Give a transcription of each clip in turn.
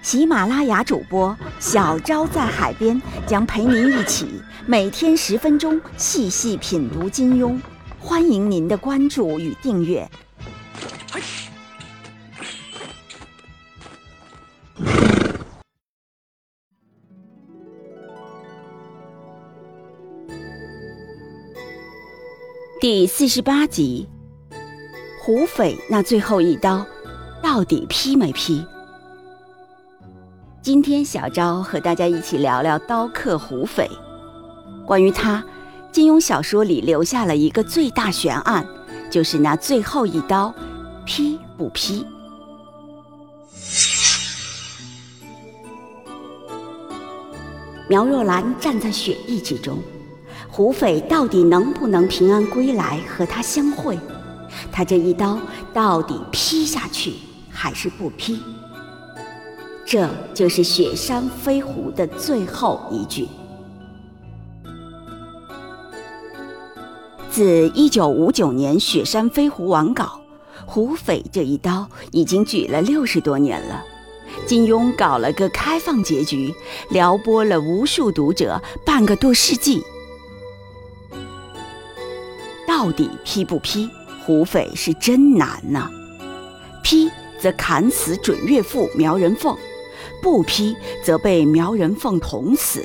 喜马拉雅主播小昭在海边将陪您一起每天十分钟细细品读金庸，欢迎您的关注与订阅。第四十八集，胡匪那最后一刀，到底劈没劈？今天小昭和大家一起聊聊刀客胡斐。关于他，金庸小说里留下了一个最大悬案，就是那最后一刀，劈不劈？苗若兰站在雪地之中。胡斐到底能不能平安归来和他相会？他这一刀到底劈下去还是不劈？这就是《雪山飞狐》的最后一句。自一九五九年《雪山飞狐》完稿，胡匪这一刀已经举了六十多年了。金庸搞了个开放结局，撩拨了无数读者半个多世纪。到底批不批？胡匪是真难呐！批则砍死准岳父苗人凤，不劈则被苗人凤捅死。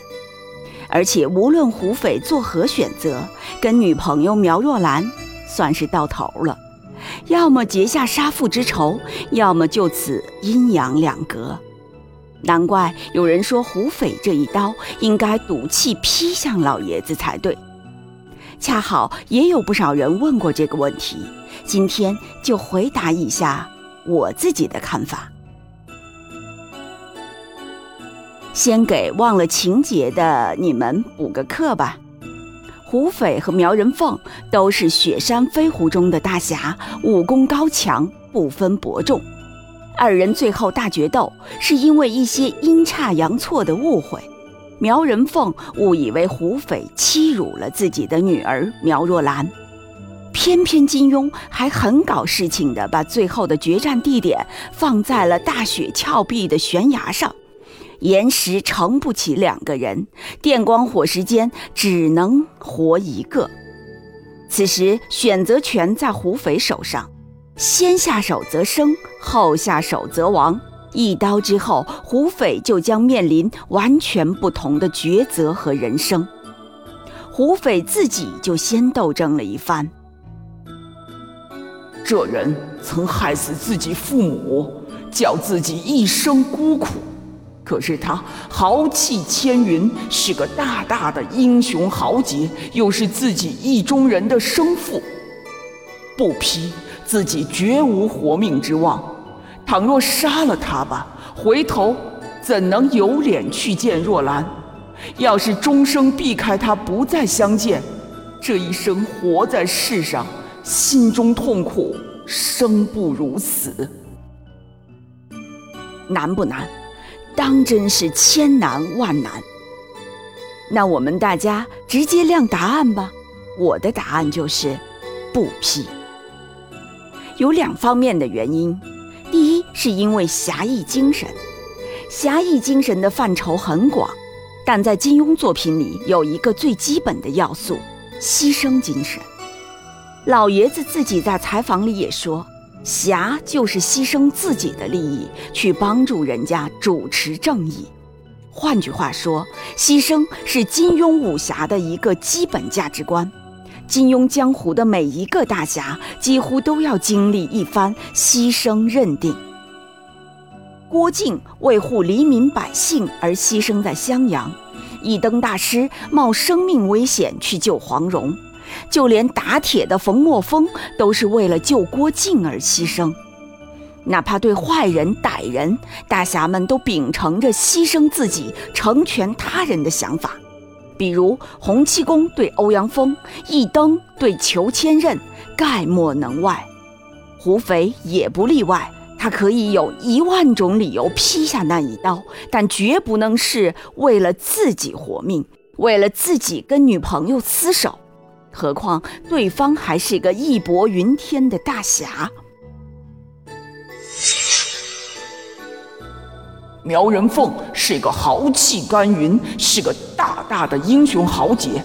而且无论胡斐作何选择，跟女朋友苗若兰算是到头了，要么结下杀父之仇，要么就此阴阳两隔。难怪有人说胡斐这一刀应该赌气劈向老爷子才对。恰好也有不少人问过这个问题，今天就回答一下我自己的看法。先给忘了情节的你们补个课吧。胡斐和苗人凤都是雪山飞狐中的大侠，武功高强，不分伯仲。二人最后大决斗，是因为一些阴差阳错的误会。苗人凤误以为胡斐欺辱了自己的女儿苗若兰，偏偏金庸还很搞事情的把最后的决战地点放在了大雪峭壁的悬崖上，岩石盛不起两个人，电光火石间只能活一个。此时选择权在胡斐手上，先下手则生，后下手则亡。一刀之后，胡斐就将面临完全不同的抉择和人生。胡斐自己就先斗争了一番。这人曾害死自己父母，叫自己一生孤苦。可是他豪气千云，是个大大的英雄豪杰，又是自己意中人的生父。不批，自己绝无活命之望。倘若杀了他吧，回头怎能有脸去见若兰？要是终生避开他，不再相见，这一生活在世上，心中痛苦，生不如死。难不难？当真是千难万难。那我们大家直接亮答案吧。我的答案就是不批。有两方面的原因。第一，是因为侠义精神。侠义精神的范畴很广，但在金庸作品里有一个最基本的要素——牺牲精神。老爷子自己在采访里也说，侠就是牺牲自己的利益去帮助人家主持正义。换句话说，牺牲是金庸武侠的一个基本价值观。金庸江湖的每一个大侠，几乎都要经历一番牺牲认定。郭靖为护黎民百姓而牺牲在襄阳，一灯大师冒生命危险去救黄蓉，就连打铁的冯墨峰都是为了救郭靖而牺牲。哪怕对坏人歹人，大侠们都秉承着牺牲自己成全他人的想法。比如洪七公对欧阳锋，一灯对裘千仞，概莫能外。胡斐也不例外，他可以有一万种理由劈下那一刀，但绝不能是为了自己活命，为了自己跟女朋友厮守。何况对方还是个义薄云天的大侠。苗人凤是个豪气干云，是个大大的英雄豪杰，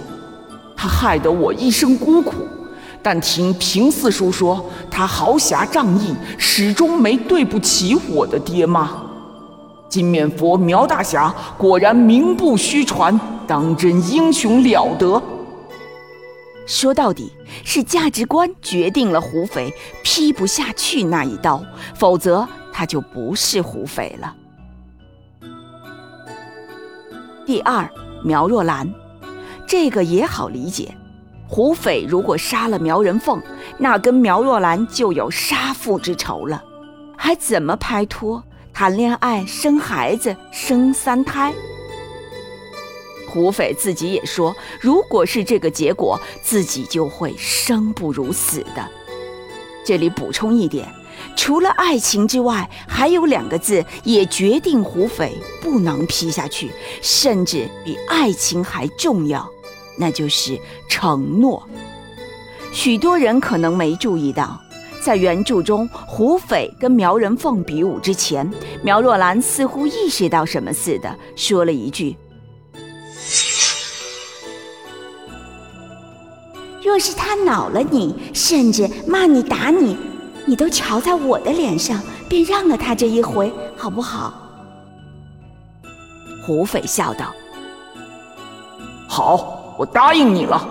他害得我一生孤苦。但听平四叔说，他豪侠仗义，始终没对不起我的爹妈。金面佛苗大侠果然名不虚传，当真英雄了得。说到底是价值观决定了胡斐劈不下去那一刀，否则他就不是胡斐了。第二，苗若兰，这个也好理解。胡斐如果杀了苗人凤，那跟苗若兰就有杀父之仇了，还怎么拍拖、谈恋爱、生孩子、生三胎？胡斐自己也说，如果是这个结果，自己就会生不如死的。这里补充一点。除了爱情之外，还有两个字也决定胡斐不能劈下去，甚至比爱情还重要，那就是承诺。许多人可能没注意到，在原著中，胡斐跟苗人凤比武之前，苗若兰似乎意识到什么似的，说了一句：“若是他恼了你，甚至骂你打你。”你都瞧在我的脸上，便让了他这一回，好不好？胡斐笑道：“好，我答应你了。”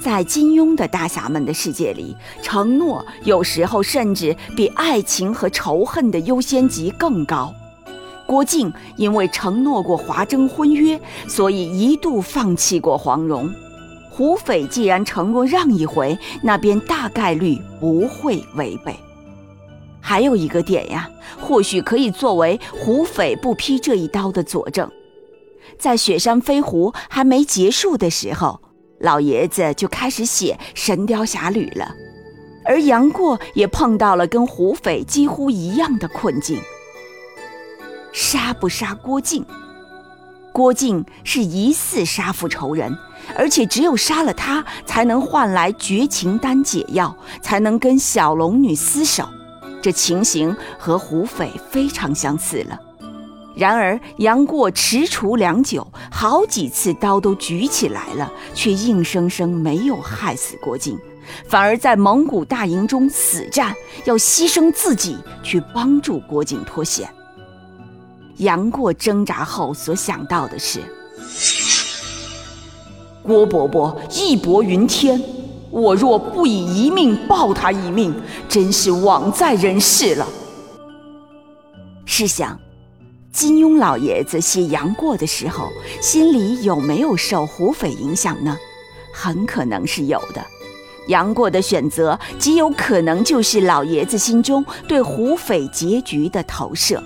在金庸的大侠们的世界里，承诺有时候甚至比爱情和仇恨的优先级更高。郭靖因为承诺过华筝婚约，所以一度放弃过黄蓉。胡斐既然承诺让一回，那便大概率不会违背。还有一个点呀，或许可以作为胡斐不劈这一刀的佐证。在雪山飞狐还没结束的时候，老爷子就开始写《神雕侠侣》了，而杨过也碰到了跟胡斐几乎一样的困境：杀不杀郭靖？郭靖是疑似杀父仇人。而且只有杀了他，才能换来绝情丹解药，才能跟小龙女厮守。这情形和胡斐非常相似了。然而杨过踟蹰良久，好几次刀都举起来了，却硬生生没有害死郭靖，反而在蒙古大营中死战，要牺牲自己去帮助郭靖脱险。杨过挣扎后所想到的是。郭伯伯义薄云天，我若不以一命报他一命，真是枉在人世了。试想，金庸老爷子写杨过的时候，心里有没有受胡斐影响呢？很可能是有的。杨过的选择极有可能就是老爷子心中对胡斐结局的投射。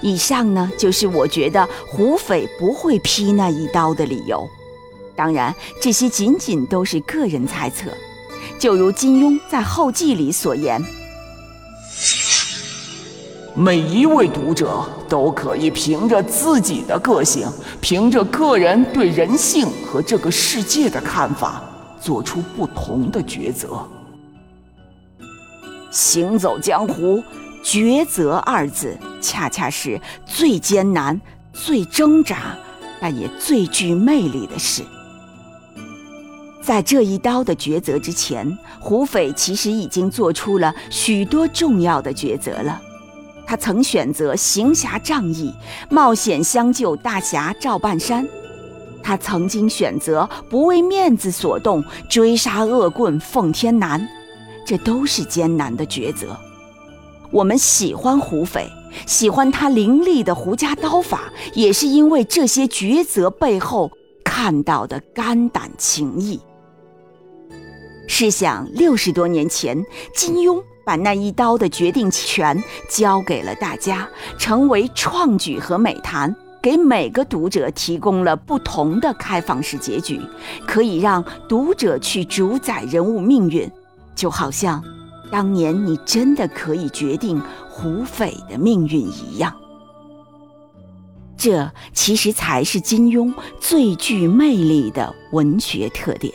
以上呢，就是我觉得胡斐不会劈那一刀的理由。当然，这些仅仅都是个人猜测。就如金庸在后记里所言：“每一位读者都可以凭着自己的个性，凭着个人对人性和这个世界的看法，做出不同的抉择。行走江湖，抉择二字，恰恰是最艰难、最挣扎，但也最具魅力的事。”在这一刀的抉择之前，胡斐其实已经做出了许多重要的抉择了。他曾选择行侠仗义，冒险相救大侠赵半山；他曾经选择不为面子所动，追杀恶棍奉天南。这都是艰难的抉择。我们喜欢胡斐，喜欢他凌厉的胡家刀法，也是因为这些抉择背后看到的肝胆情谊。试想，六十多年前，金庸把那一刀的决定权交给了大家，成为创举和美谈，给每个读者提供了不同的开放式结局，可以让读者去主宰人物命运，就好像当年你真的可以决定胡斐的命运一样。这其实才是金庸最具魅力的文学特点。